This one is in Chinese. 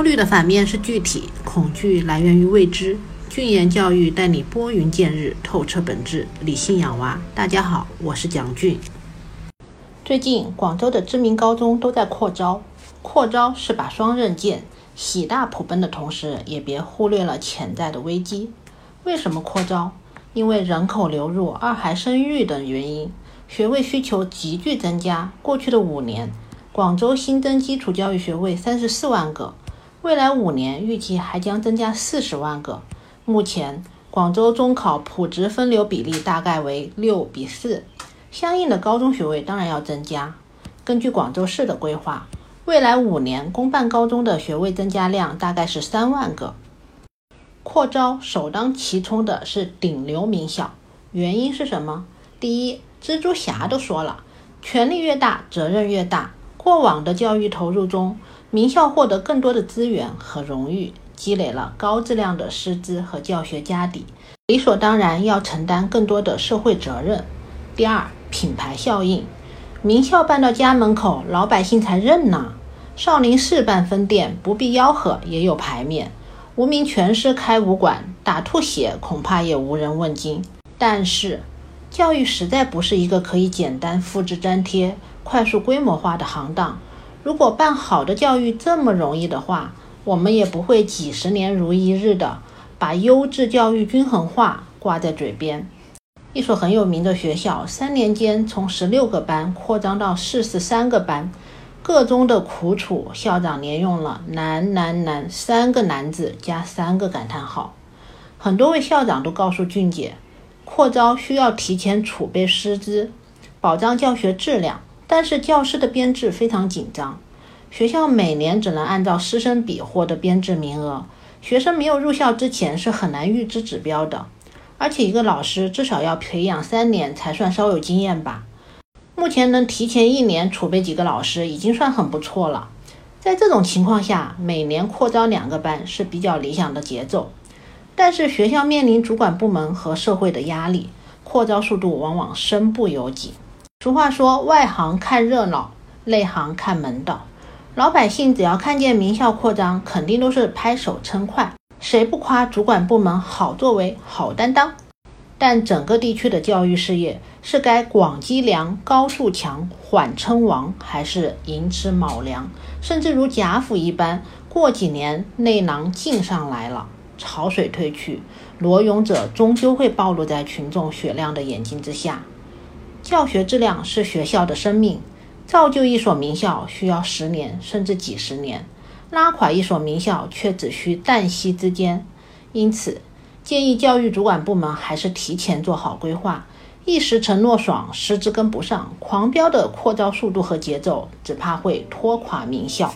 焦虑的反面是具体，恐惧来源于未知。俊言教育带你拨云见日，透彻本质，理性养娃。大家好，我是蒋俊。最近广州的知名高中都在扩招，扩招是把双刃剑，喜大普奔的同时，也别忽略了潜在的危机。为什么扩招？因为人口流入、二孩生育等原因，学位需求急剧增加。过去的五年，广州新增基础教育学位三十四万个，未来五年预计还将增加四十万个。目前，广州中考普职分流比例大概为六比四，相应的高中学位当然要增加。根据广州市的规划，未来五年公办高中的学位增加量大概是三万个。扩招首当其冲的是顶流名校，原因是什么？第一，蜘蛛侠都说了，权力越大，责任越大。过往的教育投入中，名校获得更多的资源和荣誉。积累了高质量的师资和教学家底，理所当然要承担更多的社会责任。第二，品牌效应，名校办到家门口，老百姓才认呐。少林寺办分店不必吆喝，也有牌面。无名拳师开武馆，打吐血恐怕也无人问津。但是，教育实在不是一个可以简单复制粘贴、快速规模化的行当。如果办好的教育这么容易的话，我们也不会几十年如一日的把优质教育均衡化挂在嘴边。一所很有名的学校，三年间从十六个班扩张到四十三个班，个中的苦楚，校长连用了“难难难”三个难字加三个感叹号。很多位校长都告诉俊姐，扩招需要提前储备师资，保障教学质量，但是教师的编制非常紧张。学校每年只能按照师生比获得编制名额，学生没有入校之前是很难预知指标的，而且一个老师至少要培养三年才算稍有经验吧。目前能提前一年储备几个老师已经算很不错了。在这种情况下，每年扩招两个班是比较理想的节奏。但是学校面临主管部门和社会的压力，扩招速度往往身不由己。俗话说，外行看热闹，内行看门道。老百姓只要看见名校扩张，肯定都是拍手称快，谁不夸主管部门好作为、好担当？但整个地区的教育事业是该广积粮、高筑墙、缓称王，还是寅吃卯粮，甚至如贾府一般，过几年内囊劲上来了，潮水退去，裸泳者终究会暴露在群众雪亮的眼睛之下。教学质量是学校的生命。造就一所名校需要十年甚至几十年，拉垮一所名校却只需旦夕之间。因此，建议教育主管部门还是提前做好规划。一时承诺爽，师资跟不上，狂飙的扩招速度和节奏，只怕会拖垮名校。